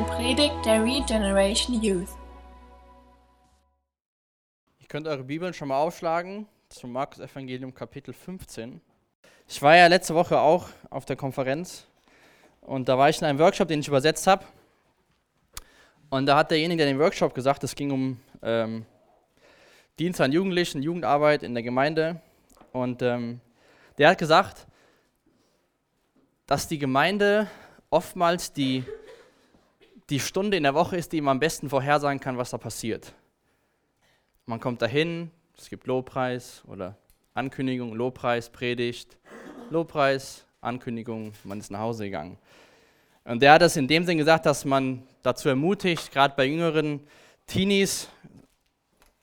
eine Predigt der Regeneration Youth. Ihr könnt eure Bibeln schon mal aufschlagen zum Markus Evangelium Kapitel 15. Ich war ja letzte Woche auch auf der Konferenz und da war ich in einem Workshop, den ich übersetzt habe. Und da hat derjenige, der den Workshop gesagt, es ging um ähm, Dienst an Jugendlichen, Jugendarbeit in der Gemeinde. Und ähm, der hat gesagt, dass die Gemeinde oftmals die, die Stunde in der Woche ist, die man am besten vorhersagen kann, was da passiert. Man kommt dahin, es gibt Lobpreis oder Ankündigung, Lobpreis, Predigt, Lobpreis, Ankündigung, man ist nach Hause gegangen. Und der hat es in dem Sinn gesagt, dass man dazu ermutigt, gerade bei jüngeren Teenies,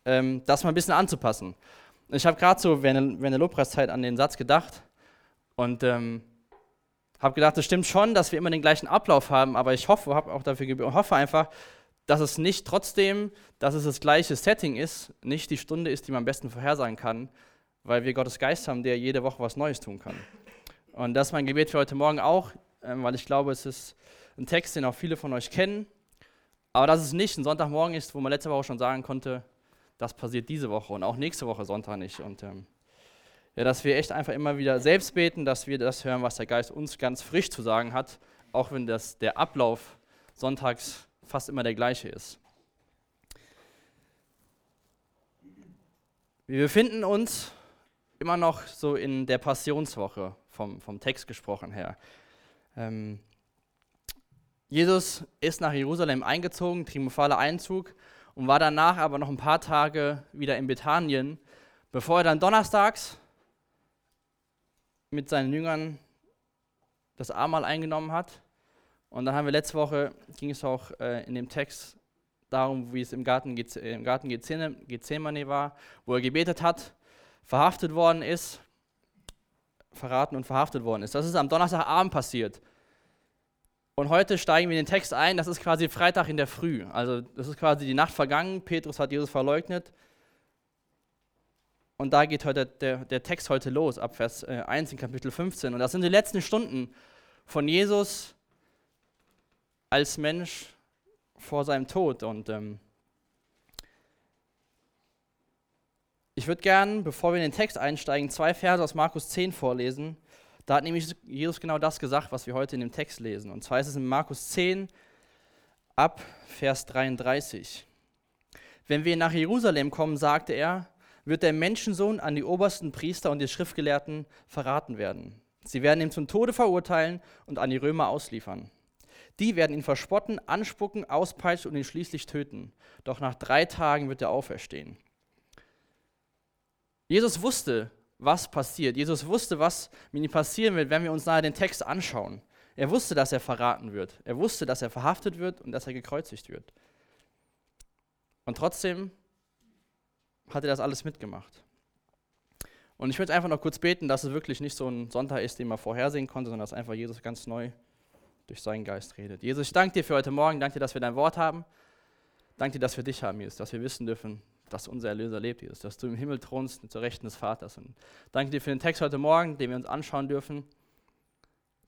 ähm, das mal ein bisschen anzupassen. Ich habe gerade so während der Lobpreiszeit an den Satz gedacht und ähm, habe gedacht, es stimmt schon, dass wir immer den gleichen Ablauf haben, aber ich hoffe, habe auch dafür gebetet, hoffe einfach, dass es nicht trotzdem, dass es das gleiche Setting ist, nicht die Stunde ist, die man am besten vorhersagen kann, weil wir Gottes Geist haben, der jede Woche was Neues tun kann. Und das ist mein Gebet für heute Morgen auch, ähm, weil ich glaube, es ist ein Text, den auch viele von euch kennen, aber dass es nicht ein Sonntagmorgen ist, wo man letzte Woche schon sagen konnte, das passiert diese Woche und auch nächste Woche Sonntag nicht. Und ähm, ja, dass wir echt einfach immer wieder selbst beten, dass wir das hören, was der Geist uns ganz frisch zu sagen hat, auch wenn das, der Ablauf sonntags fast immer der gleiche ist. Wir befinden uns immer noch so in der Passionswoche, vom, vom Text gesprochen her. Ähm, Jesus ist nach Jerusalem eingezogen, triumphaler Einzug, und war danach aber noch ein paar Tage wieder in Bethanien, bevor er dann donnerstags mit seinen Jüngern das Abendmahl eingenommen hat. Und dann haben wir letzte Woche, ging es auch äh, in dem Text darum, wie es im Garten, im Garten Gethsemane war, wo er gebetet hat, verhaftet worden ist, verraten und verhaftet worden ist. Das ist am Donnerstagabend passiert. Und heute steigen wir in den Text ein, das ist quasi Freitag in der Früh. Also das ist quasi die Nacht vergangen, Petrus hat Jesus verleugnet und da geht heute der, der Text heute los, ab Vers 1 äh, in Kapitel 15. Und das sind die letzten Stunden von Jesus als Mensch vor seinem Tod. Und ähm, ich würde gern, bevor wir in den Text einsteigen, zwei Verse aus Markus 10 vorlesen. Da hat nämlich Jesus genau das gesagt, was wir heute in dem Text lesen. Und zwar ist es in Markus 10 ab Vers 33. Wenn wir nach Jerusalem kommen, sagte er, wird der Menschensohn an die obersten Priester und die Schriftgelehrten verraten werden. Sie werden ihn zum Tode verurteilen und an die Römer ausliefern. Die werden ihn verspotten, anspucken, auspeitschen und ihn schließlich töten. Doch nach drei Tagen wird er auferstehen. Jesus wusste, was passiert. Jesus wusste, was mit ihm passieren wird, wenn wir uns nachher den Text anschauen. Er wusste, dass er verraten wird. Er wusste, dass er verhaftet wird und dass er gekreuzigt wird. Und trotzdem hat er das alles mitgemacht. Und ich würde einfach noch kurz beten, dass es wirklich nicht so ein Sonntag ist, den man vorhersehen konnte, sondern dass einfach Jesus ganz neu durch seinen Geist redet. Jesus, ich danke dir für heute Morgen, danke dir, dass wir dein Wort haben. Danke dir, dass wir dich haben, Jesus, dass wir wissen dürfen, dass unser Erlöser lebt, Jesus, dass du im Himmel thronst zur Rechten des Vaters. Und danke dir für den Text heute Morgen, den wir uns anschauen dürfen.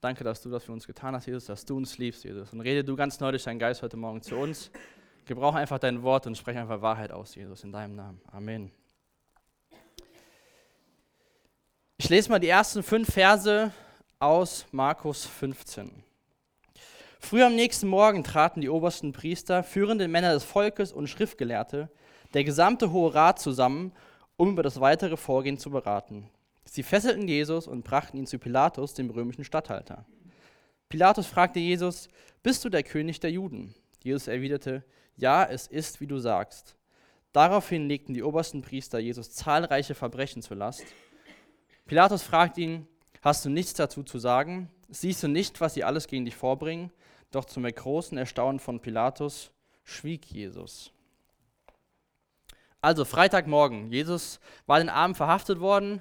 Danke, dass du das für uns getan hast, Jesus, dass du uns liebst, Jesus. Und rede du ganz neu durch deinen Geist heute Morgen zu uns. Gebrauche einfach dein Wort und spreche einfach Wahrheit aus, Jesus, in deinem Namen. Amen. Ich lese mal die ersten fünf Verse aus Markus 15. Früh am nächsten Morgen traten die obersten Priester, führende Männer des Volkes und Schriftgelehrte, der gesamte Hohe Rat zusammen, um über das weitere Vorgehen zu beraten. Sie fesselten Jesus und brachten ihn zu Pilatus, dem römischen Statthalter. Pilatus fragte Jesus, bist du der König der Juden? Jesus erwiderte, ja, es ist, wie du sagst. Daraufhin legten die obersten Priester Jesus zahlreiche Verbrechen zur Last. Pilatus fragt ihn, hast du nichts dazu zu sagen? Siehst du nicht, was sie alles gegen dich vorbringen? Doch zum großen Erstaunen von Pilatus schwieg Jesus. Also Freitagmorgen, Jesus war den Abend verhaftet worden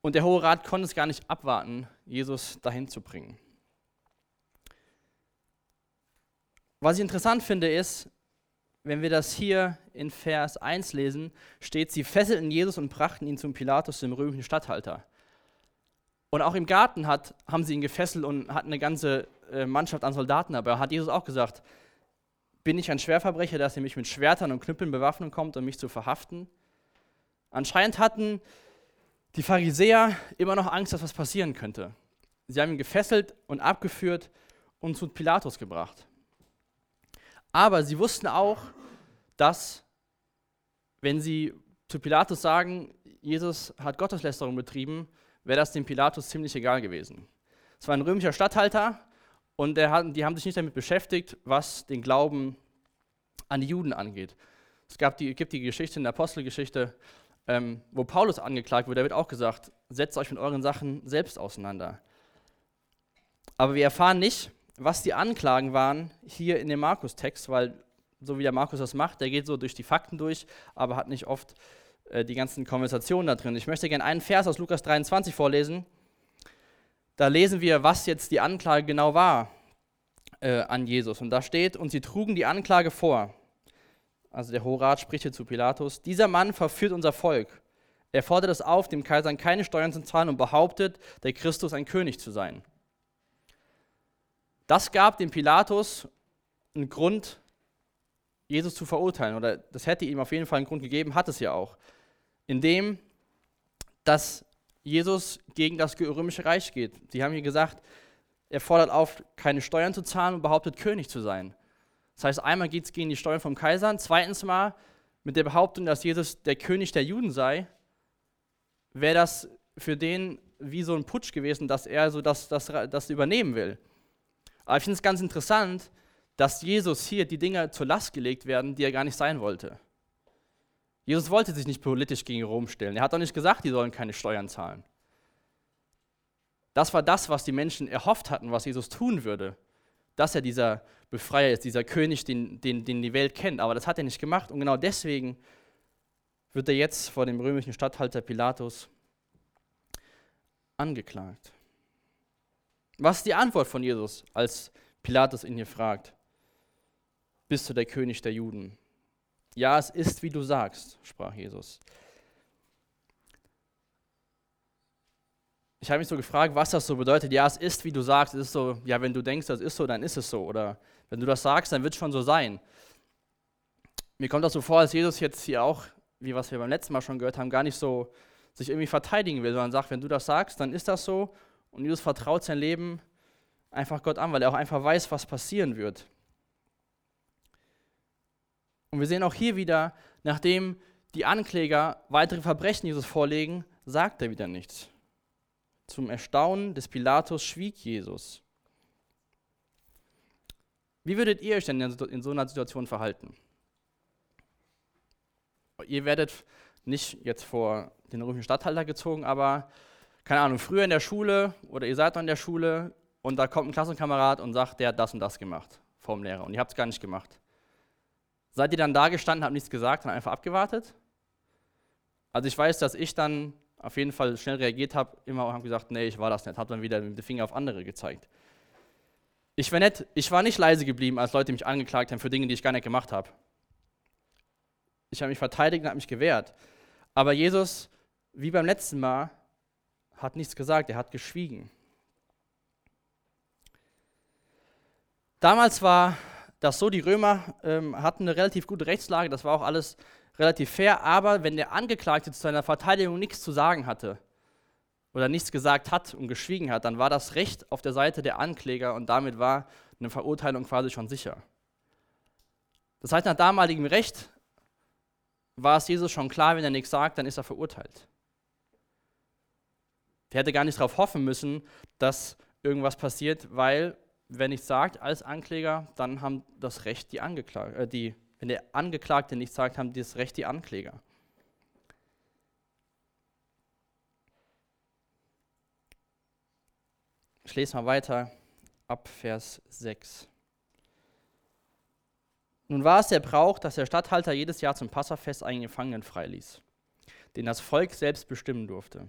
und der Hohe Rat konnte es gar nicht abwarten, Jesus dahin zu bringen. Was ich interessant finde ist, wenn wir das hier in Vers 1 lesen, steht, sie fesselten Jesus und brachten ihn zum Pilatus, dem römischen Statthalter. Und auch im Garten hat, haben sie ihn gefesselt und hatten eine ganze äh, Mannschaft an Soldaten dabei. Hat Jesus auch gesagt, bin ich ein Schwerverbrecher, dass ihr mich mit Schwertern und Knüppeln bewaffnen kommt, um mich zu verhaften? Anscheinend hatten die Pharisäer immer noch Angst, dass was passieren könnte. Sie haben ihn gefesselt und abgeführt und zu Pilatus gebracht. Aber sie wussten auch, dass, wenn sie zu Pilatus sagen, Jesus hat Gotteslästerung betrieben, wäre das dem Pilatus ziemlich egal gewesen. Es war ein römischer Statthalter und hat, die haben sich nicht damit beschäftigt, was den Glauben an die Juden angeht. Es gab die, gibt die Geschichte in der Apostelgeschichte, ähm, wo Paulus angeklagt wird, da wird auch gesagt, setzt euch mit euren Sachen selbst auseinander. Aber wir erfahren nicht, was die Anklagen waren hier in dem Markus-Text, weil so wie der Markus das macht, der geht so durch die Fakten durch, aber hat nicht oft äh, die ganzen Konversationen da drin. Ich möchte gerne einen Vers aus Lukas 23 vorlesen. Da lesen wir, was jetzt die Anklage genau war äh, an Jesus. Und da steht, und sie trugen die Anklage vor. Also der Horat spricht hier zu Pilatus, dieser Mann verführt unser Volk. Er fordert es auf, dem Kaiser keine Steuern zu zahlen und behauptet, der Christus ein König zu sein. Das gab dem Pilatus einen Grund, Jesus zu verurteilen. Oder das hätte ihm auf jeden Fall einen Grund gegeben, hat es ja auch. Indem, dass Jesus gegen das römische Reich geht. Sie haben hier gesagt, er fordert auf, keine Steuern zu zahlen und behauptet, König zu sein. Das heißt, einmal geht es gegen die Steuern vom Kaiser, zweitens mal mit der Behauptung, dass Jesus der König der Juden sei, wäre das für den wie so ein Putsch gewesen, dass er so das, das, das übernehmen will. Aber ich finde es ganz interessant, dass Jesus hier die Dinge zur Last gelegt werden, die er gar nicht sein wollte. Jesus wollte sich nicht politisch gegen Rom stellen. Er hat auch nicht gesagt, die sollen keine Steuern zahlen. Das war das, was die Menschen erhofft hatten, was Jesus tun würde. Dass er dieser Befreier ist, dieser König, den, den, den die Welt kennt. Aber das hat er nicht gemacht. Und genau deswegen wird er jetzt vor dem römischen Statthalter Pilatus angeklagt. Was ist die Antwort von Jesus, als Pilatus ihn hier fragt? Bist du der König der Juden? Ja, es ist, wie du sagst, sprach Jesus. Ich habe mich so gefragt, was das so bedeutet. Ja, es ist, wie du sagst. Es ist so, ja, wenn du denkst, das ist so, dann ist es so. Oder wenn du das sagst, dann wird es schon so sein. Mir kommt das so vor, als Jesus jetzt hier auch, wie was wir beim letzten Mal schon gehört haben, gar nicht so sich irgendwie verteidigen will, sondern sagt, wenn du das sagst, dann ist das so und Jesus vertraut sein Leben einfach Gott an, weil er auch einfach weiß, was passieren wird. Und wir sehen auch hier wieder, nachdem die Ankläger weitere Verbrechen Jesus vorlegen, sagt er wieder nichts. Zum Erstaunen des Pilatus schwieg Jesus. Wie würdet ihr euch denn in so einer Situation verhalten? Ihr werdet nicht jetzt vor den römischen Statthalter gezogen, aber keine Ahnung, früher in der Schule oder ihr seid noch in der Schule und da kommt ein Klassenkamerad und sagt, der hat das und das gemacht vom Lehrer und ihr habt es gar nicht gemacht. Seid ihr dann da gestanden, habt nichts gesagt und einfach abgewartet? Also ich weiß, dass ich dann auf jeden Fall schnell reagiert habe, immer und habe gesagt, nee, ich war das nicht, habe dann wieder mit dem Finger auf andere gezeigt. Ich war, nicht, ich war nicht leise geblieben, als Leute mich angeklagt haben für Dinge, die ich gar nicht gemacht habe. Ich habe mich verteidigt und habe mich gewehrt. Aber Jesus, wie beim letzten Mal, hat nichts gesagt, er hat geschwiegen. Damals war das so, die Römer ähm, hatten eine relativ gute Rechtslage, das war auch alles relativ fair, aber wenn der Angeklagte zu seiner Verteidigung nichts zu sagen hatte oder nichts gesagt hat und geschwiegen hat, dann war das Recht auf der Seite der Ankläger und damit war eine Verurteilung quasi schon sicher. Das heißt, nach damaligem Recht war es Jesus schon klar, wenn er nichts sagt, dann ist er verurteilt. Der hätte gar nicht darauf hoffen müssen, dass irgendwas passiert, weil, wenn nichts sagt als Ankläger, dann haben das Recht die Angeklagten, äh, die, wenn der Angeklagte nichts sagt, haben das Recht die Ankläger. Ich lese mal weiter ab Vers 6. Nun war es der Brauch, dass der Statthalter jedes Jahr zum Passafest einen Gefangenen freiließ, den das Volk selbst bestimmen durfte.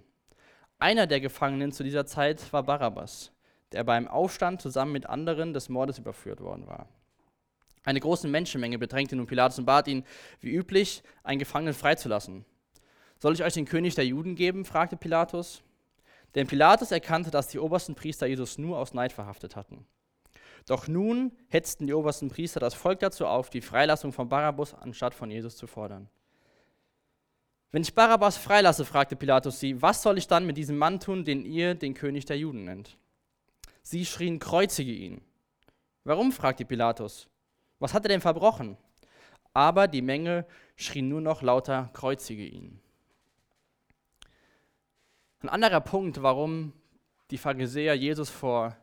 Einer der Gefangenen zu dieser Zeit war Barabbas, der beim Aufstand zusammen mit anderen des Mordes überführt worden war. Eine große Menschenmenge bedrängte nun Pilatus und bat ihn, wie üblich, einen Gefangenen freizulassen. Soll ich euch den König der Juden geben? fragte Pilatus. Denn Pilatus erkannte, dass die obersten Priester Jesus nur aus Neid verhaftet hatten. Doch nun hetzten die obersten Priester das Volk dazu auf, die Freilassung von Barabbas anstatt von Jesus zu fordern. Wenn ich Barabbas freilasse, fragte Pilatus sie, was soll ich dann mit diesem Mann tun, den ihr den König der Juden nennt? Sie schrien, kreuzige ihn. Warum? fragte Pilatus. Was hat er denn verbrochen? Aber die Menge schrie nur noch lauter, kreuzige ihn. Ein anderer Punkt, warum die Pharisäer Jesus vor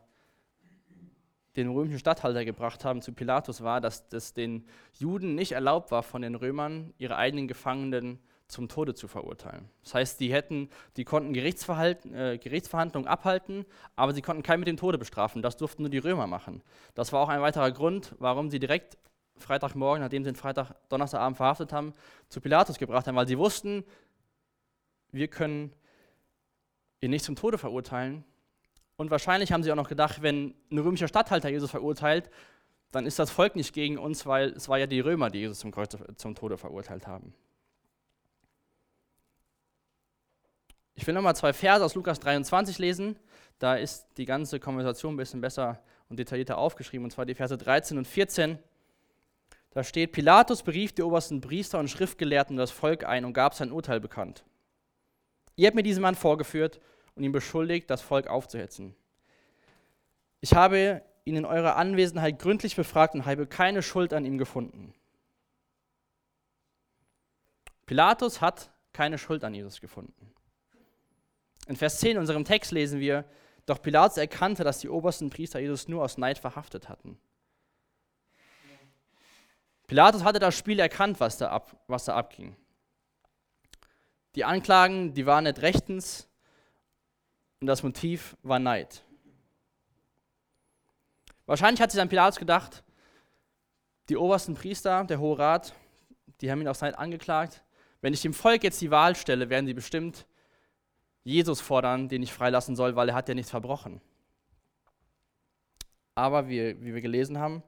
den römischen Statthalter gebracht haben zu Pilatus, war, dass es den Juden nicht erlaubt war, von den Römern ihre eigenen Gefangenen zum Tode zu verurteilen. Das heißt, die hätten, die konnten äh, Gerichtsverhandlungen abhalten, aber sie konnten keinen mit dem Tode bestrafen. Das durften nur die Römer machen. Das war auch ein weiterer Grund, warum sie direkt Freitagmorgen, nachdem sie den Freitag, Donnerstagabend verhaftet haben, zu Pilatus gebracht haben, weil sie wussten, wir können ihn nicht zum Tode verurteilen. Und wahrscheinlich haben sie auch noch gedacht, wenn ein römischer Statthalter Jesus verurteilt, dann ist das Volk nicht gegen uns, weil es war ja die Römer, die Jesus zum, Kreuz, zum Tode verurteilt haben. Ich will nochmal zwei Verse aus Lukas 23 lesen. Da ist die ganze Konversation ein bisschen besser und detaillierter aufgeschrieben, und zwar die Verse 13 und 14. Da steht, Pilatus berief die obersten Priester und Schriftgelehrten und das Volk ein und gab sein Urteil bekannt. Ihr habt mir diesen Mann vorgeführt und ihn beschuldigt, das Volk aufzuhetzen. Ich habe ihn in eurer Anwesenheit gründlich befragt und habe keine Schuld an ihm gefunden. Pilatus hat keine Schuld an Jesus gefunden. In Vers 10 in unserem Text lesen wir, doch Pilatus erkannte, dass die obersten Priester Jesus nur aus Neid verhaftet hatten. Pilatus hatte das Spiel erkannt, was da, ab, was da abging. Die Anklagen, die waren nicht rechtens und das Motiv war Neid. Wahrscheinlich hat sich dann Pilatus gedacht, die obersten Priester, der Hohe Rat, die haben ihn aus Neid angeklagt. Wenn ich dem Volk jetzt die Wahl stelle, werden sie bestimmt Jesus fordern, den ich freilassen soll, weil er hat ja nichts verbrochen. Aber wie, wie wir gelesen haben,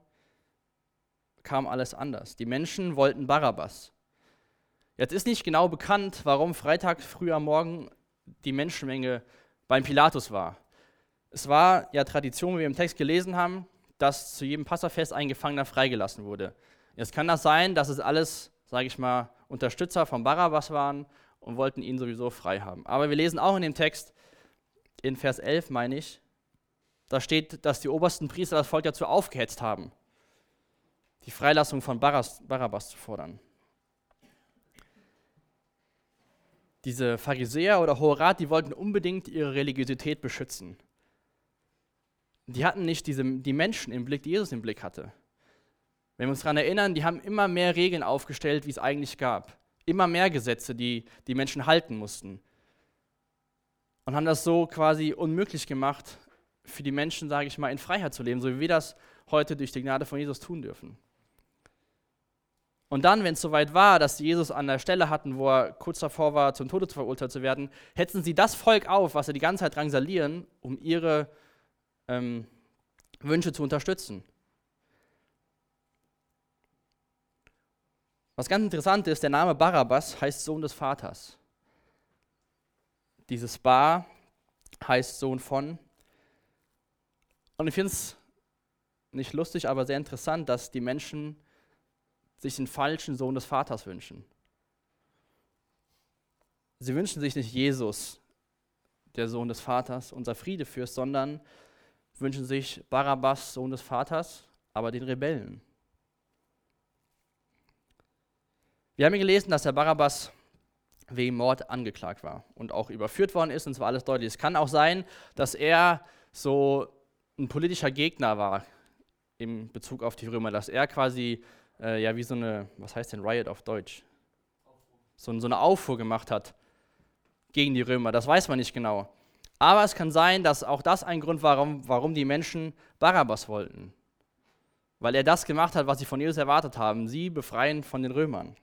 kam alles anders. Die Menschen wollten Barabbas. Jetzt ist nicht genau bekannt, warum Freitag früh am Morgen die Menschenmenge beim Pilatus war. Es war ja Tradition, wie wir im Text gelesen haben, dass zu jedem Passafest ein Gefangener freigelassen wurde. Jetzt kann das sein, dass es alles, sage ich mal, Unterstützer von Barabbas waren und wollten ihn sowieso frei haben. Aber wir lesen auch in dem Text, in Vers 11 meine ich, da steht, dass die obersten Priester das Volk dazu aufgehetzt haben, die Freilassung von Barabbas zu fordern. Diese Pharisäer oder Hohe Rat, die wollten unbedingt ihre Religiosität beschützen. Die hatten nicht diese, die Menschen im Blick, die Jesus im Blick hatte. Wenn wir uns daran erinnern, die haben immer mehr Regeln aufgestellt, wie es eigentlich gab immer mehr Gesetze, die die Menschen halten mussten. Und haben das so quasi unmöglich gemacht, für die Menschen, sage ich mal, in Freiheit zu leben, so wie wir das heute durch die Gnade von Jesus tun dürfen. Und dann, wenn es soweit war, dass sie Jesus an der Stelle hatten, wo er kurz davor war, zum Tode verurteilt zu werden, hetzen sie das Volk auf, was sie die ganze Zeit drangsalieren, um ihre ähm, Wünsche zu unterstützen. Was ganz interessant ist, der Name Barabbas heißt Sohn des Vaters. Dieses Bar heißt Sohn von. Und ich finde es nicht lustig, aber sehr interessant, dass die Menschen sich den falschen Sohn des Vaters wünschen. Sie wünschen sich nicht Jesus, der Sohn des Vaters, unser Friedefürst, sondern wünschen sich Barabbas, Sohn des Vaters, aber den Rebellen. Wir haben gelesen, dass der Barabbas wegen Mord angeklagt war und auch überführt worden ist, und zwar alles deutlich. Es kann auch sein, dass er so ein politischer Gegner war im Bezug auf die Römer, dass er quasi, äh, ja, wie so eine, was heißt denn Riot auf Deutsch? So, so eine Auffuhr gemacht hat gegen die Römer. Das weiß man nicht genau. Aber es kann sein, dass auch das ein Grund war, warum, warum die Menschen Barabbas wollten. Weil er das gemacht hat, was sie von Jesus erwartet haben, sie befreien von den Römern.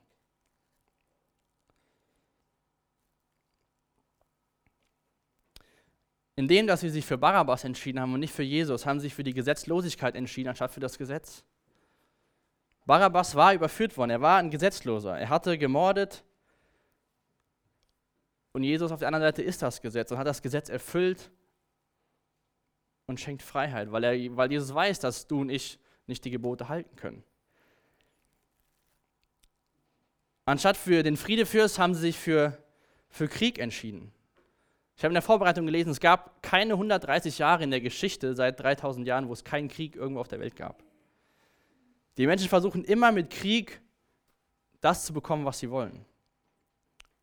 Indem, dass sie sich für Barabbas entschieden haben und nicht für Jesus, haben sie sich für die Gesetzlosigkeit entschieden, anstatt für das Gesetz. Barabbas war überführt worden, er war ein Gesetzloser, er hatte gemordet Und Jesus auf der anderen Seite ist das Gesetz und hat das Gesetz erfüllt und schenkt Freiheit, weil, er, weil Jesus weiß, dass du und ich nicht die Gebote halten können. Anstatt für den Friedefürst haben sie sich für, für Krieg entschieden. Ich habe in der Vorbereitung gelesen, es gab keine 130 Jahre in der Geschichte seit 3000 Jahren, wo es keinen Krieg irgendwo auf der Welt gab. Die Menschen versuchen immer mit Krieg das zu bekommen, was sie wollen.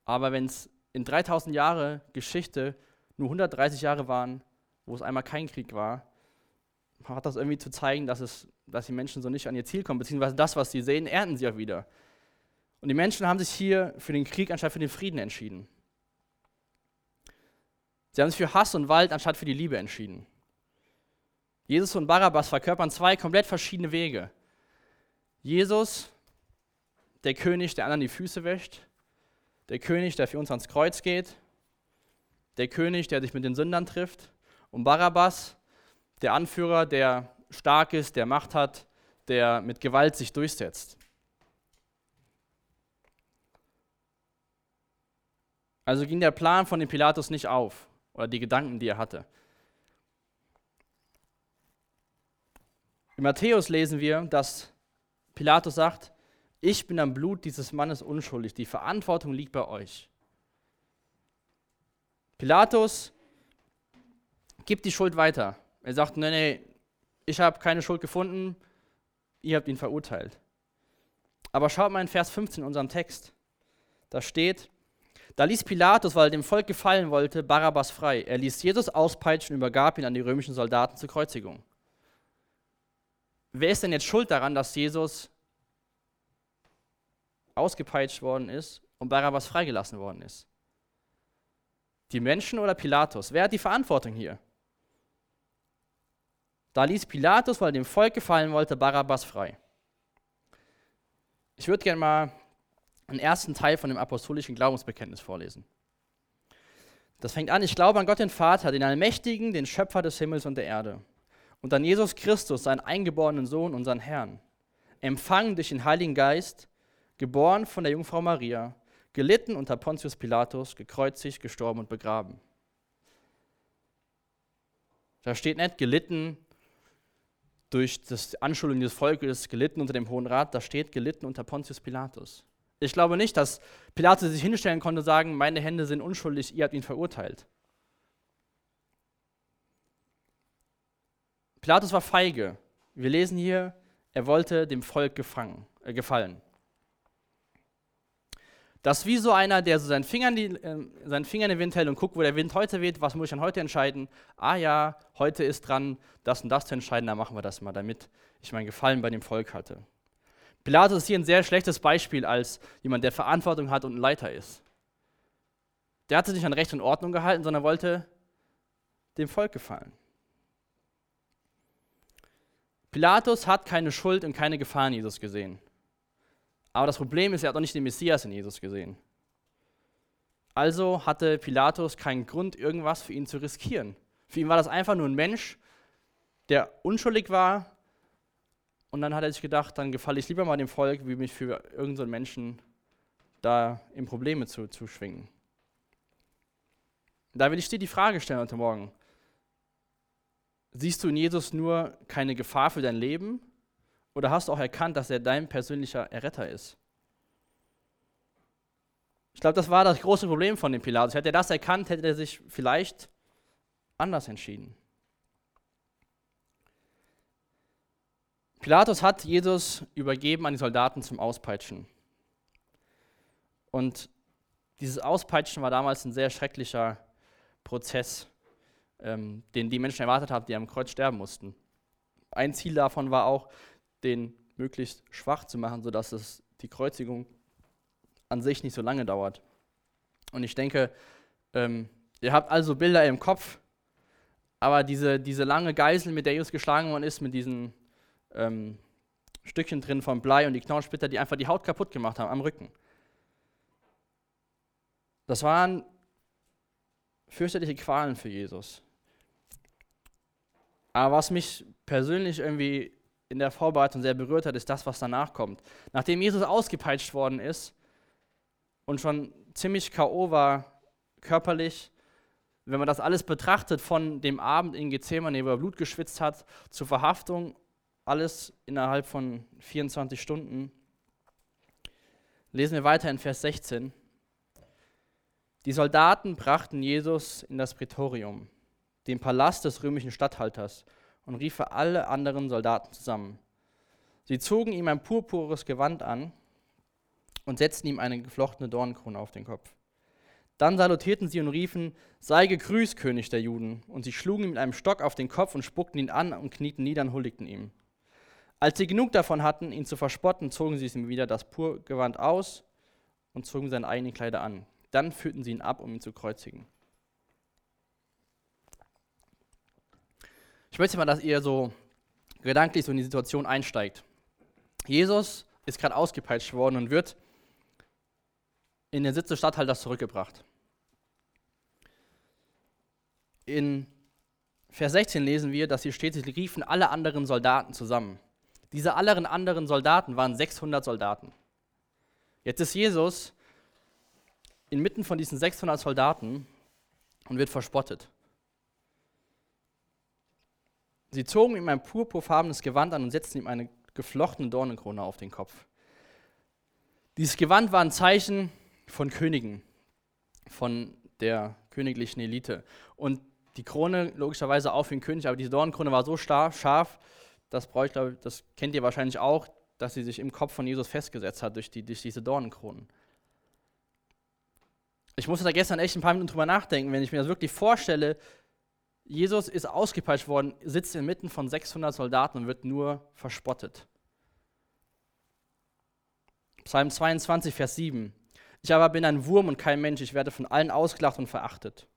Aber wenn es in 3000 Jahre Geschichte nur 130 Jahre waren, wo es einmal kein Krieg war, hat das irgendwie zu zeigen, dass, es, dass die Menschen so nicht an ihr Ziel kommen, beziehungsweise das, was sie sehen, ernten sie auch wieder. Und die Menschen haben sich hier für den Krieg anstatt für den Frieden entschieden. Sie haben sich für Hass und Wald anstatt für die Liebe entschieden. Jesus und Barabbas verkörpern zwei komplett verschiedene Wege. Jesus, der König, der anderen die Füße wäscht, der König, der für uns ans Kreuz geht, der König, der sich mit den Sündern trifft, und Barabbas, der Anführer, der stark ist, der Macht hat, der mit Gewalt sich durchsetzt. Also ging der Plan von dem Pilatus nicht auf oder die Gedanken, die er hatte. In Matthäus lesen wir, dass Pilatus sagt, ich bin am Blut dieses Mannes unschuldig, die Verantwortung liegt bei euch. Pilatus gibt die Schuld weiter. Er sagt, nee, nee, ich habe keine Schuld gefunden, ihr habt ihn verurteilt. Aber schaut mal in Vers 15 in unserem Text. Da steht, da ließ Pilatus, weil er dem Volk gefallen wollte, Barabbas frei. Er ließ Jesus auspeitschen und übergab ihn an die römischen Soldaten zur Kreuzigung. Wer ist denn jetzt schuld daran, dass Jesus ausgepeitscht worden ist und Barabbas freigelassen worden ist? Die Menschen oder Pilatus? Wer hat die Verantwortung hier? Da ließ Pilatus, weil er dem Volk gefallen wollte, Barabbas frei. Ich würde gerne mal einen ersten Teil von dem apostolischen Glaubensbekenntnis vorlesen. Das fängt an, ich glaube an Gott den Vater, den Allmächtigen, den Schöpfer des Himmels und der Erde. Und an Jesus Christus, seinen eingeborenen Sohn, unseren Herrn. Empfangen durch den Heiligen Geist, geboren von der Jungfrau Maria, gelitten unter Pontius Pilatus, gekreuzigt, gestorben und begraben. Da steht nicht gelitten durch das Anschuldigung des Volkes, gelitten unter dem Hohen Rat, da steht gelitten unter Pontius Pilatus. Ich glaube nicht, dass Pilatus sich hinstellen konnte und sagen, meine Hände sind unschuldig, ihr habt ihn verurteilt. Pilatus war feige. Wir lesen hier, er wollte dem Volk gefangen, äh, gefallen. Das ist wie so einer, der so seinen Finger, in die, äh, seinen Finger in den Wind hält und guckt, wo der Wind heute weht, was muss ich dann heute entscheiden? Ah ja, heute ist dran, das und das zu entscheiden, dann machen wir das mal, damit ich meinen Gefallen bei dem Volk hatte. Pilatus ist hier ein sehr schlechtes Beispiel als jemand, der Verantwortung hat und ein Leiter ist. Der hat sich nicht an Recht und Ordnung gehalten, sondern wollte dem Volk gefallen. Pilatus hat keine Schuld und keine Gefahr in Jesus gesehen. Aber das Problem ist, er hat auch nicht den Messias in Jesus gesehen. Also hatte Pilatus keinen Grund, irgendwas für ihn zu riskieren. Für ihn war das einfach nur ein Mensch, der unschuldig war, und dann hat er sich gedacht, dann gefalle ich lieber mal dem Volk, wie mich für irgendeinen so Menschen da in Probleme zu, zu schwingen. Da will ich dir die Frage stellen heute Morgen. Siehst du in Jesus nur keine Gefahr für dein Leben? Oder hast du auch erkannt, dass er dein persönlicher Erretter ist? Ich glaube, das war das große Problem von dem Pilatus. Hätte er das erkannt, hätte er sich vielleicht anders entschieden. Pilatus hat Jesus übergeben an die Soldaten zum Auspeitschen. Und dieses Auspeitschen war damals ein sehr schrecklicher Prozess, ähm, den die Menschen erwartet haben, die am Kreuz sterben mussten. Ein Ziel davon war auch, den möglichst schwach zu machen, sodass es die Kreuzigung an sich nicht so lange dauert. Und ich denke, ähm, ihr habt also Bilder im Kopf, aber diese, diese lange Geisel, mit der Jesus geschlagen worden ist, mit diesen ähm, Stückchen drin vom Blei und die Knausplitter, die einfach die Haut kaputt gemacht haben am Rücken. Das waren fürchterliche Qualen für Jesus. Aber was mich persönlich irgendwie in der Vorbereitung sehr berührt hat, ist das, was danach kommt. Nachdem Jesus ausgepeitscht worden ist und schon ziemlich K.O. war, körperlich. Wenn man das alles betrachtet, von dem Abend in Gethsemane, wo er Blut geschwitzt hat, zur Verhaftung, alles innerhalb von 24 Stunden. Lesen wir weiter in Vers 16. Die Soldaten brachten Jesus in das Prätorium, den Palast des römischen Statthalters, und riefen alle anderen Soldaten zusammen. Sie zogen ihm ein purpures Gewand an und setzten ihm eine geflochtene Dornenkrone auf den Kopf. Dann salutierten sie und riefen, sei gegrüßt, König der Juden. Und sie schlugen ihm mit einem Stock auf den Kopf und spuckten ihn an und knieten nieder und huldigten ihm. Als sie genug davon hatten, ihn zu verspotten, zogen sie ihm wieder das Purgewand aus und zogen seine eigenen Kleider an. Dann führten sie ihn ab, um ihn zu kreuzigen. Ich möchte mal, dass ihr so gedanklich so in die Situation einsteigt. Jesus ist gerade ausgepeitscht worden und wird in den Sitz des Statthalters zurückgebracht. In Vers 16 lesen wir, dass sie riefen alle anderen Soldaten zusammen. Diese anderen anderen Soldaten waren 600 Soldaten. Jetzt ist Jesus inmitten von diesen 600 Soldaten und wird verspottet. Sie zogen ihm ein purpurfarbenes Gewand an und setzten ihm eine geflochtene Dornenkrone auf den Kopf. Dieses Gewand war ein Zeichen von Königen, von der königlichen Elite. Und die Krone logischerweise auch für den König, aber diese Dornenkrone war so scharf, das, glaube, das kennt ihr wahrscheinlich auch, dass sie sich im Kopf von Jesus festgesetzt hat durch, die, durch diese Dornenkronen. Ich musste da gestern echt ein paar Minuten drüber nachdenken, wenn ich mir das wirklich vorstelle, Jesus ist ausgepeitscht worden, sitzt inmitten von 600 Soldaten und wird nur verspottet. Psalm 22, Vers 7. Ich aber bin ein Wurm und kein Mensch, ich werde von allen ausgelacht und verachtet.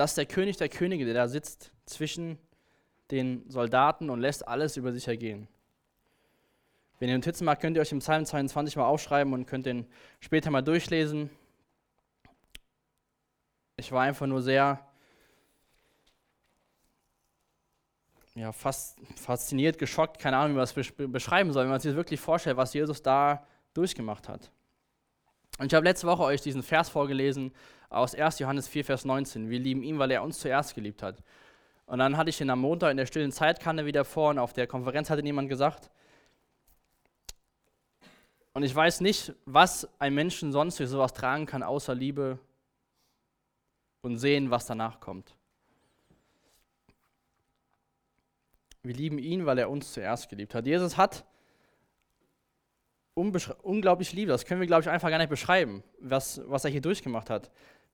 Das ist der König der Könige, der da sitzt zwischen den Soldaten und lässt alles über sich ergehen. Wenn ihr Notizen macht, könnt ihr euch im Psalm 22 mal aufschreiben und könnt den später mal durchlesen. Ich war einfach nur sehr ja, fast fasziniert, geschockt, keine Ahnung, wie man das beschreiben soll, wenn man sich wirklich vorstellt, was Jesus da durchgemacht hat. Und ich habe letzte Woche euch diesen Vers vorgelesen aus 1. Johannes 4, Vers 19. Wir lieben ihn, weil er uns zuerst geliebt hat. Und dann hatte ich ihn am Montag in der stillen Zeitkanne wieder vor und auf der Konferenz hatte jemand gesagt, und ich weiß nicht, was ein Menschen sonst für sowas tragen kann, außer Liebe und sehen, was danach kommt. Wir lieben ihn, weil er uns zuerst geliebt hat. Jesus hat unglaublich Liebe. Das können wir, glaube ich, einfach gar nicht beschreiben, was, was er hier durchgemacht hat.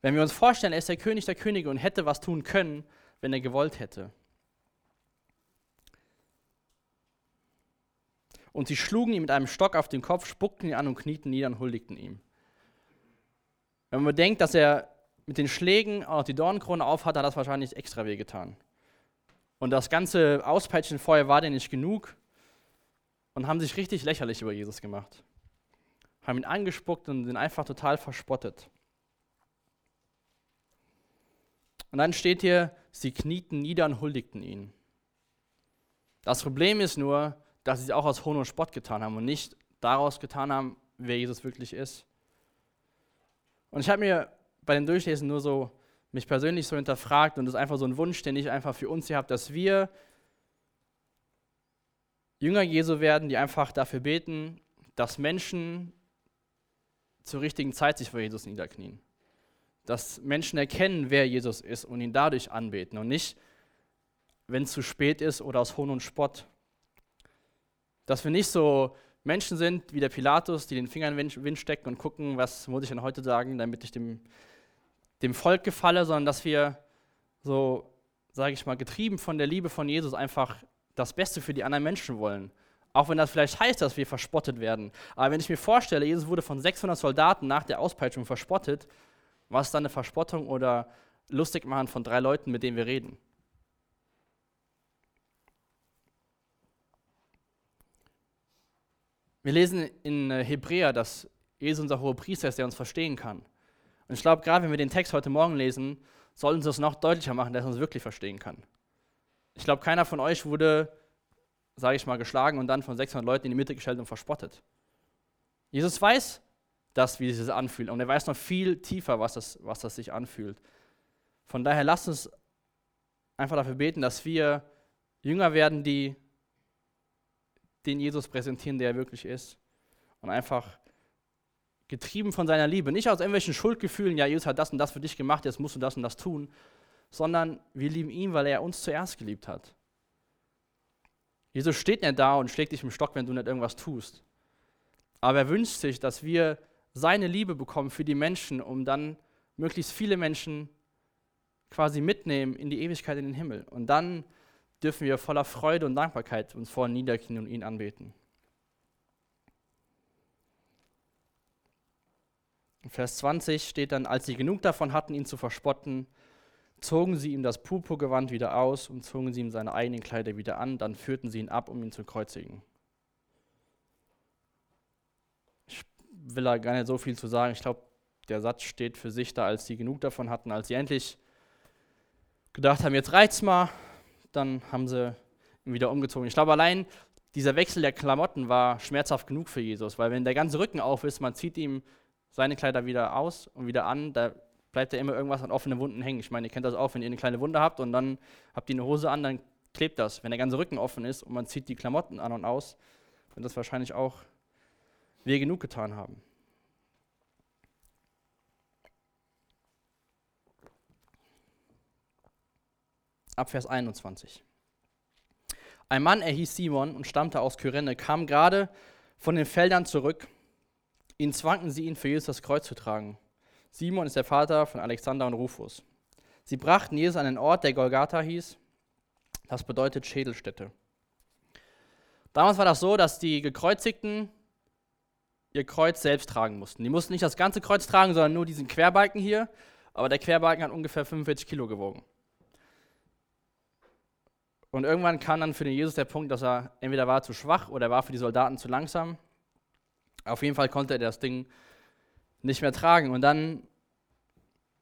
Wenn wir uns vorstellen, er ist der König der Könige und hätte was tun können, wenn er gewollt hätte. Und sie schlugen ihn mit einem Stock auf den Kopf, spuckten ihn an und knieten nieder und huldigten ihm. Wenn man bedenkt, dass er mit den Schlägen auch die Dornenkrone aufhat, hat das wahrscheinlich extra weh getan. Und das ganze Auspeitschen vorher war dir nicht genug und haben sich richtig lächerlich über Jesus gemacht. Haben ihn angespuckt und ihn einfach total verspottet. Und dann steht hier, sie knieten nieder und huldigten ihn. Das Problem ist nur, dass sie es auch aus Hohn und Spott getan haben und nicht daraus getan haben, wer Jesus wirklich ist. Und ich habe mir bei dem Durchlesen nur so mich persönlich so hinterfragt und das ist einfach so ein Wunsch, den ich einfach für uns hier habe, dass wir Jünger Jesu werden, die einfach dafür beten, dass Menschen zur richtigen Zeit sich vor Jesus niederknien. Dass Menschen erkennen, wer Jesus ist und ihn dadurch anbeten und nicht, wenn es zu spät ist oder aus Hohn und Spott. Dass wir nicht so Menschen sind wie der Pilatus, die den Finger in den Wind stecken und gucken, was muss ich denn heute sagen, damit ich dem dem Volk gefalle, sondern dass wir so, sage ich mal, getrieben von der Liebe von Jesus einfach das Beste für die anderen Menschen wollen. Auch wenn das vielleicht heißt, dass wir verspottet werden. Aber wenn ich mir vorstelle, Jesus wurde von 600 Soldaten nach der Auspeitschung verspottet, was ist dann eine Verspottung oder lustig machen von drei Leuten, mit denen wir reden? Wir lesen in äh, Hebräer, dass Jesus unser hoher Priester ist, der uns verstehen kann. Und ich glaube, gerade wenn wir den Text heute Morgen lesen, sollten sie es noch deutlicher machen, dass er uns wirklich verstehen kann. Ich glaube, keiner von euch wurde, sage ich mal, geschlagen und dann von 600 Leuten in die Mitte gestellt und verspottet. Jesus weiß das, wie sich das anfühlt. Und er weiß noch viel tiefer, was das, was das sich anfühlt. Von daher lasst uns einfach dafür beten, dass wir Jünger werden, die den Jesus präsentieren, der er wirklich ist. Und einfach getrieben von seiner Liebe. Nicht aus irgendwelchen Schuldgefühlen, ja, Jesus hat das und das für dich gemacht, jetzt musst du das und das tun, sondern wir lieben ihn, weil er uns zuerst geliebt hat. Jesus steht nicht da und schlägt dich im Stock, wenn du nicht irgendwas tust. Aber er wünscht sich, dass wir seine Liebe bekommen für die Menschen, um dann möglichst viele Menschen quasi mitnehmen in die Ewigkeit in den Himmel. Und dann dürfen wir voller Freude und Dankbarkeit uns vor niederknien und ihn anbeten. In Vers 20 steht dann, als sie genug davon hatten, ihn zu verspotten, zogen sie ihm das Purpurgewand wieder aus und zogen sie ihm seine eigenen Kleider wieder an, dann führten sie ihn ab, um ihn zu kreuzigen. Ich will da gar nicht so viel zu sagen. Ich glaube, der Satz steht für sich da, als sie genug davon hatten, als sie endlich gedacht haben, jetzt reicht's mal, dann haben sie ihn wieder umgezogen. Ich glaube, allein dieser Wechsel der Klamotten war schmerzhaft genug für Jesus, weil wenn der ganze Rücken auf ist, man zieht ihm seine Kleider wieder aus und wieder an, da bleibt ja immer irgendwas an offenen Wunden hängen. Ich meine, ihr kennt das auch, wenn ihr eine kleine Wunde habt und dann habt ihr eine Hose an, dann klebt das. Wenn der ganze Rücken offen ist und man zieht die Klamotten an und aus, wird das wahrscheinlich auch weh genug getan haben. ab Vers 21. Ein Mann, er hieß Simon und stammte aus Kyrene, kam gerade von den Feldern zurück. Ihn zwangten sie, ihn für Jesus das Kreuz zu tragen. Simon ist der Vater von Alexander und Rufus. Sie brachten Jesus an einen Ort, der Golgatha hieß. Das bedeutet Schädelstätte. Damals war das so, dass die Gekreuzigten ihr Kreuz selbst tragen mussten. Die mussten nicht das ganze Kreuz tragen, sondern nur diesen Querbalken hier. Aber der Querbalken hat ungefähr 45 Kilo gewogen. Und irgendwann kam dann für den Jesus der Punkt, dass er entweder war zu schwach oder er war für die Soldaten zu langsam. Auf jeden Fall konnte er das Ding nicht mehr tragen. Und dann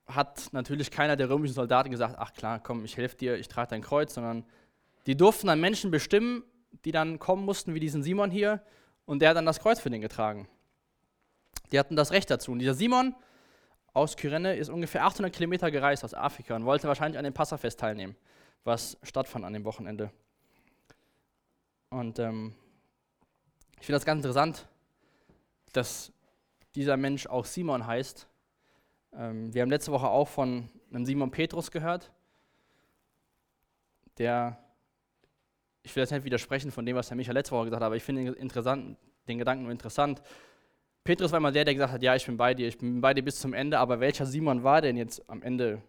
hat natürlich keiner der römischen Soldaten gesagt, ach klar, komm, ich helfe dir, ich trage dein Kreuz, sondern die durften dann Menschen bestimmen, die dann kommen mussten, wie diesen Simon hier, und der hat dann das Kreuz für den getragen. Die hatten das Recht dazu. Und dieser Simon aus Kyrene ist ungefähr 800 Kilometer gereist aus Afrika und wollte wahrscheinlich an dem Passafest teilnehmen was stattfand an dem Wochenende. Und ähm, ich finde das ganz interessant, dass dieser Mensch auch Simon heißt. Ähm, wir haben letzte Woche auch von einem Simon Petrus gehört, der, ich will jetzt nicht widersprechen von dem, was der Michael letzte Woche gesagt hat, aber ich finde den, den Gedanken interessant. Petrus war immer der, der gesagt hat, ja, ich bin bei dir, ich bin bei dir bis zum Ende, aber welcher Simon war denn jetzt am Ende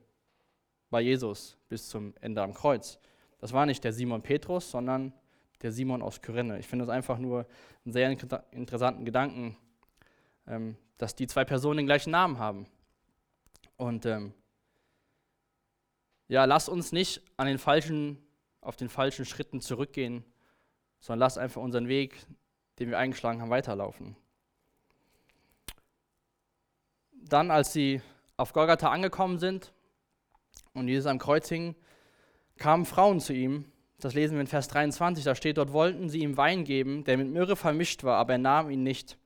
bei Jesus bis zum Ende am Kreuz. Das war nicht der Simon Petrus, sondern der Simon aus Kyrene. Ich finde das einfach nur einen sehr interessanten Gedanken, ähm, dass die zwei Personen den gleichen Namen haben. Und ähm, ja, lass uns nicht an den falschen, auf den falschen Schritten zurückgehen, sondern lass einfach unseren Weg, den wir eingeschlagen haben, weiterlaufen. Dann, als sie auf Golgatha angekommen sind, und Jesus am Kreuz hing, kamen Frauen zu ihm. Das lesen wir in Vers 23. Da steht dort, wollten sie ihm Wein geben, der mit Myrrhe vermischt war, aber er nahm ihn nicht.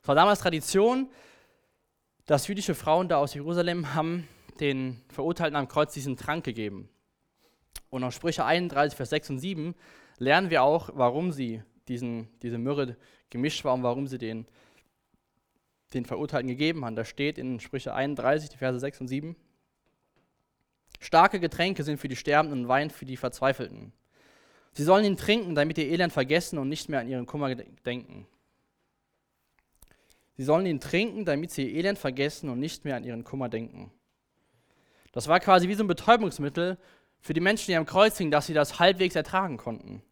Es war damals Tradition, dass jüdische Frauen da aus Jerusalem haben den Verurteilten am Kreuz diesen Trank gegeben. Und aus Sprüche 31, Vers 6 und 7 lernen wir auch, warum sie diesen, diese Myrrhe gemischt war und warum sie den, den Verurteilten gegeben haben. Da steht in Sprüche 31, die Verse 6 und 7. Starke Getränke sind für die Sterbenden und Wein für die Verzweifelten. Sie sollen ihn trinken, damit ihr Elend vergessen und nicht mehr an ihren Kummer denken. Sie sollen ihn trinken, damit sie ihr Elend vergessen und nicht mehr an ihren Kummer denken. Das war quasi wie so ein Betäubungsmittel für die Menschen, die am Kreuz hingen, dass sie das halbwegs ertragen konnten.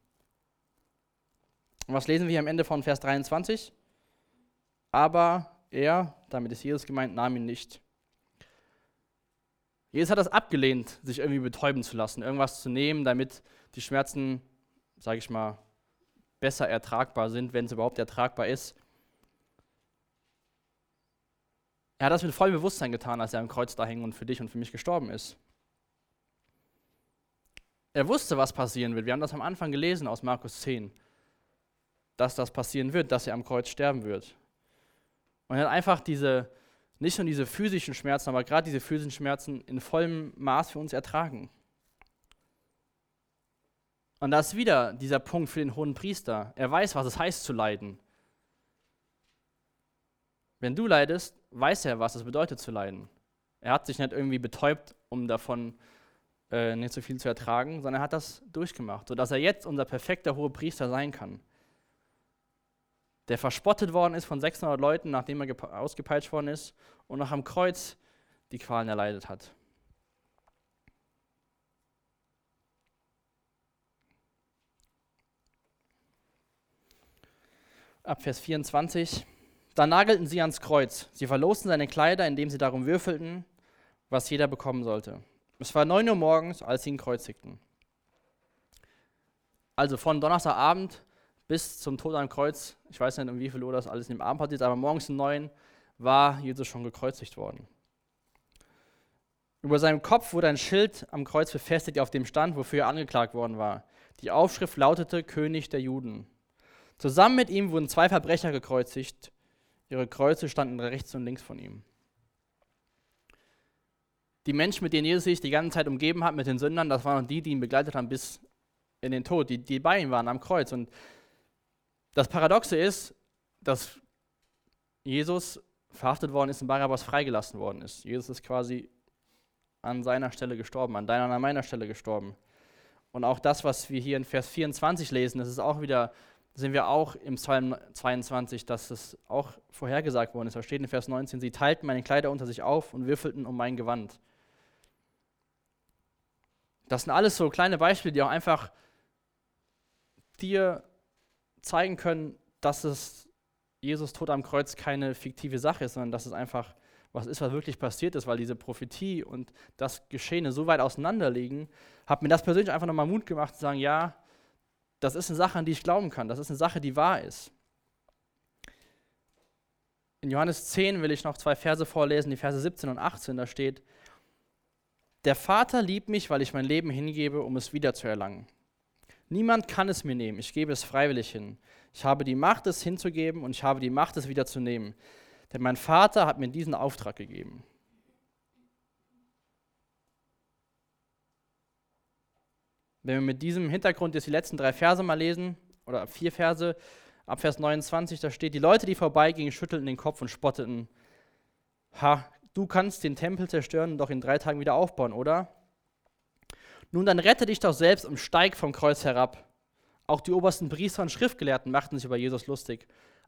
Und was lesen wir hier am Ende von Vers 23? Aber er, damit ist Jesus gemeint, nahm ihn nicht. Jesus hat das abgelehnt, sich irgendwie betäuben zu lassen, irgendwas zu nehmen, damit die Schmerzen, sage ich mal, besser ertragbar sind, wenn es überhaupt ertragbar ist. Er hat das mit vollem Bewusstsein getan, als er am Kreuz da hing und für dich und für mich gestorben ist. Er wusste, was passieren wird. Wir haben das am Anfang gelesen aus Markus 10, dass das passieren wird, dass er am Kreuz sterben wird. Und er hat einfach diese, nicht nur diese physischen Schmerzen, aber gerade diese physischen Schmerzen in vollem Maß für uns ertragen. Und da ist wieder dieser Punkt für den hohen Priester. Er weiß, was es heißt zu leiden. Wenn du leidest, weiß er, was es bedeutet zu leiden. Er hat sich nicht irgendwie betäubt, um davon äh, nicht so viel zu ertragen, sondern er hat das durchgemacht, sodass er jetzt unser perfekter hoher Priester sein kann. Der verspottet worden ist von 600 Leuten, nachdem er ausgepeitscht worden ist und noch am Kreuz die Qualen erleidet hat. ab Vers 24. Da nagelten sie ans Kreuz. Sie verlosten seine Kleider, indem sie darum würfelten, was jeder bekommen sollte. Es war 9 Uhr morgens, als sie ihn kreuzigten. Also von Donnerstagabend bis zum Tod am Kreuz, ich weiß nicht, um wie viel Uhr das alles im Abend passiert, aber morgens um 9 war Jesus schon gekreuzigt worden. Über seinem Kopf wurde ein Schild am Kreuz befestigt, auf dem stand, wofür er angeklagt worden war. Die Aufschrift lautete König der Juden. Zusammen mit ihm wurden zwei Verbrecher gekreuzigt. Ihre Kreuze standen rechts und links von ihm. Die Menschen, mit denen Jesus sich die ganze Zeit umgeben hat, mit den Sündern, das waren die, die ihn begleitet haben bis in den Tod, die, die bei ihm waren am Kreuz. Und das Paradoxe ist, dass Jesus verhaftet worden ist und Barabbas freigelassen worden ist. Jesus ist quasi an seiner Stelle gestorben, an deiner und an meiner Stelle gestorben. Und auch das, was wir hier in Vers 24 lesen, das ist auch wieder sehen wir auch im Psalm 22, dass es auch vorhergesagt worden ist. Da steht in Vers 19, sie teilten meine Kleider unter sich auf und würfelten um mein Gewand. Das sind alles so kleine Beispiele, die auch einfach dir zeigen können, dass es Jesus Tod am Kreuz keine fiktive Sache ist, sondern dass es einfach was ist, was wirklich passiert ist, weil diese Prophetie und das Geschehene so weit auseinander liegen, hat mir das persönlich einfach nochmal Mut gemacht zu sagen, ja, das ist eine Sache, an die ich glauben kann. Das ist eine Sache, die wahr ist. In Johannes 10 will ich noch zwei Verse vorlesen, die Verse 17 und 18. Da steht, der Vater liebt mich, weil ich mein Leben hingebe, um es wiederzuerlangen. Niemand kann es mir nehmen, ich gebe es freiwillig hin. Ich habe die Macht, es hinzugeben und ich habe die Macht, es wiederzunehmen. Denn mein Vater hat mir diesen Auftrag gegeben. Wenn wir mit diesem Hintergrund jetzt die letzten drei Verse mal lesen, oder vier Verse, ab Vers 29, da steht, die Leute, die vorbeigingen, schüttelten den Kopf und spotteten. Ha, du kannst den Tempel zerstören und doch in drei Tagen wieder aufbauen, oder? Nun, dann rette dich doch selbst und steig vom Kreuz herab. Auch die obersten Priester und Schriftgelehrten machten sich über Jesus lustig.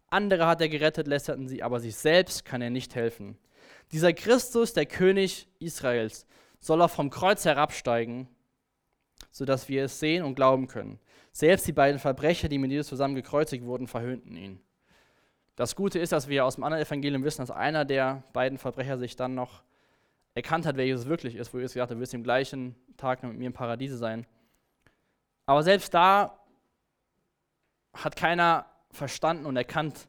Andere hat er gerettet, lästerten sie, aber sich selbst kann er nicht helfen. Dieser Christus, der König Israels, soll auch vom Kreuz herabsteigen sodass wir es sehen und glauben können. Selbst die beiden Verbrecher, die mit Jesus zusammen gekreuzigt wurden, verhöhnten ihn. Das Gute ist, dass wir aus dem anderen Evangelium wissen, dass einer der beiden Verbrecher sich dann noch erkannt hat, wer Jesus wirklich ist, wo Jesus gesagt hat, du wirst im gleichen Tag mit mir im Paradiese sein. Aber selbst da hat keiner verstanden und erkannt,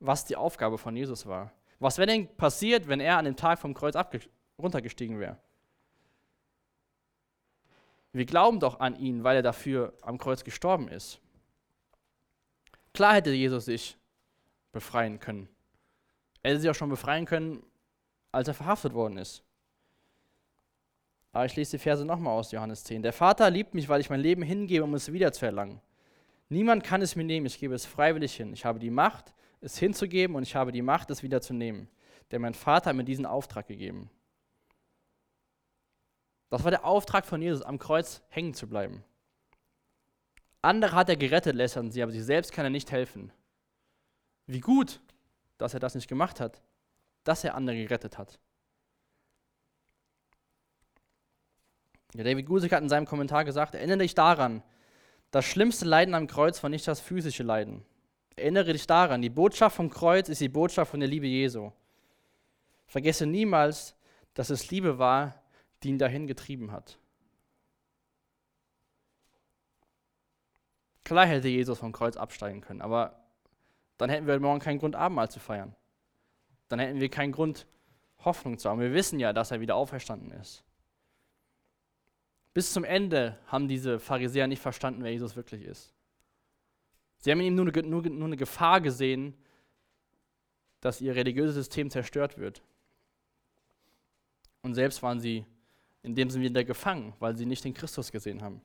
was die Aufgabe von Jesus war. Was wäre denn passiert, wenn er an dem Tag vom Kreuz runtergestiegen wäre? Wir glauben doch an ihn, weil er dafür am Kreuz gestorben ist. Klar hätte Jesus sich befreien können. Er hätte sich auch schon befreien können, als er verhaftet worden ist. Aber ich lese die Verse nochmal aus Johannes 10. Der Vater liebt mich, weil ich mein Leben hingebe, um es wieder zu erlangen. Niemand kann es mir nehmen, ich gebe es freiwillig hin. Ich habe die Macht, es hinzugeben und ich habe die Macht, es wieder zu nehmen. Denn mein Vater hat mir diesen Auftrag gegeben. Das war der Auftrag von Jesus, am Kreuz hängen zu bleiben. Andere hat er gerettet, lästern sie, aber sich selbst kann er nicht helfen. Wie gut, dass er das nicht gemacht hat, dass er andere gerettet hat. Ja, David Gusek hat in seinem Kommentar gesagt, erinnere dich daran, das schlimmste Leiden am Kreuz war nicht das physische Leiden. Erinnere dich daran, die Botschaft vom Kreuz ist die Botschaft von der Liebe Jesu. Vergesse niemals, dass es Liebe war, die ihn dahin getrieben hat. Klar hätte Jesus vom Kreuz absteigen können, aber dann hätten wir morgen keinen Grund, Abendmahl zu feiern. Dann hätten wir keinen Grund, Hoffnung zu haben. Wir wissen ja, dass er wieder auferstanden ist. Bis zum Ende haben diese Pharisäer nicht verstanden, wer Jesus wirklich ist. Sie haben in ihm nur eine, nur, nur eine Gefahr gesehen, dass ihr religiöses System zerstört wird. Und selbst waren sie in dem Sinne wieder gefangen, weil sie nicht den Christus gesehen haben.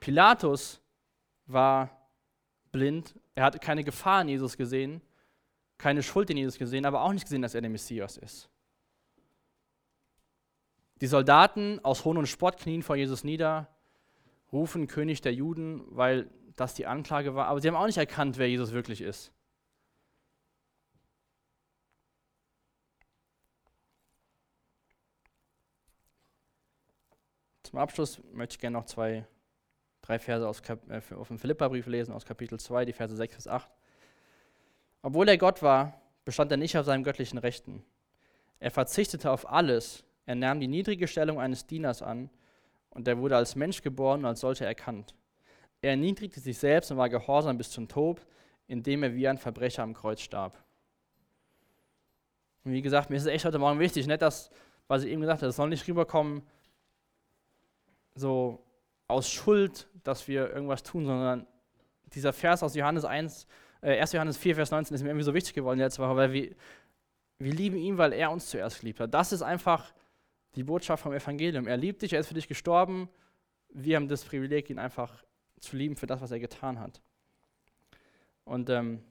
Pilatus war blind, er hatte keine Gefahr in Jesus gesehen, keine Schuld in Jesus gesehen, aber auch nicht gesehen, dass er der Messias ist. Die Soldaten aus Hohn und Spott knien vor Jesus nieder, rufen König der Juden, weil das die Anklage war, aber sie haben auch nicht erkannt, wer Jesus wirklich ist. Zum Abschluss möchte ich gerne noch zwei, drei Verse aus, äh, auf dem Philipperbrief lesen, aus Kapitel 2, die Verse 6 bis 8. Obwohl er Gott war, bestand er nicht auf seinem göttlichen Rechten. Er verzichtete auf alles. Er nahm die niedrige Stellung eines Dieners an und er wurde als Mensch geboren und als solcher erkannt. Er erniedrigte sich selbst und war gehorsam bis zum Tod, indem er wie ein Verbrecher am Kreuz starb. Und wie gesagt, mir ist es echt heute Morgen wichtig, nicht das, was ich eben gesagt habe, es soll nicht rüberkommen, so aus Schuld, dass wir irgendwas tun, sondern dieser Vers aus Johannes 1, äh, 1. Johannes 4, Vers 19 ist mir irgendwie so wichtig geworden letzte Woche, weil wir, wir lieben ihn, weil er uns zuerst geliebt hat. Das ist einfach die Botschaft vom Evangelium. Er liebt dich, er ist für dich gestorben. Wir haben das Privileg, ihn einfach zu lieben für das, was er getan hat. Und ähm,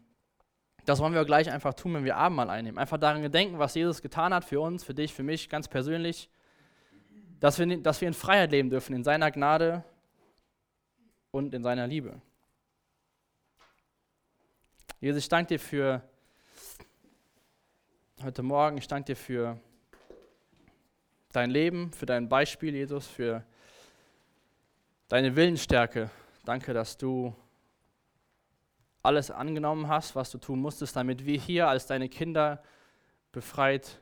das wollen wir gleich einfach tun, wenn wir Abendmahl einnehmen. Einfach daran gedenken, was Jesus getan hat für uns, für dich, für mich, ganz persönlich dass wir, dass wir in Freiheit leben dürfen, in seiner Gnade und in seiner Liebe. Jesus, ich danke dir für heute Morgen, ich danke dir für dein Leben, für dein Beispiel, Jesus, für deine Willensstärke. Danke, dass du alles angenommen hast, was du tun musstest, damit wir hier als deine Kinder befreit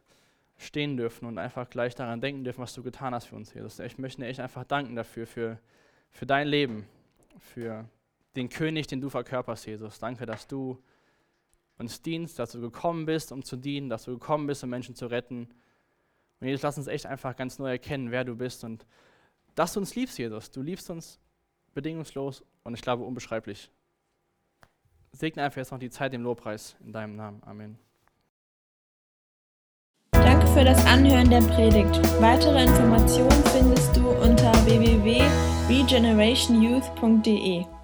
stehen dürfen und einfach gleich daran denken dürfen, was du getan hast für uns, Jesus. Ich möchte dir echt einfach danken dafür, für, für dein Leben, für den König, den du verkörperst, Jesus. Danke, dass du uns dienst, dass du gekommen bist, um zu dienen, dass du gekommen bist, um Menschen zu retten. Und Jesus, lass uns echt einfach ganz neu erkennen, wer du bist und dass du uns liebst, Jesus. Du liebst uns bedingungslos und ich glaube unbeschreiblich. Segne einfach jetzt noch die Zeit im Lobpreis in deinem Namen. Amen für das Anhören der Predigt. Weitere Informationen findest du unter www.regenerationyouth.de.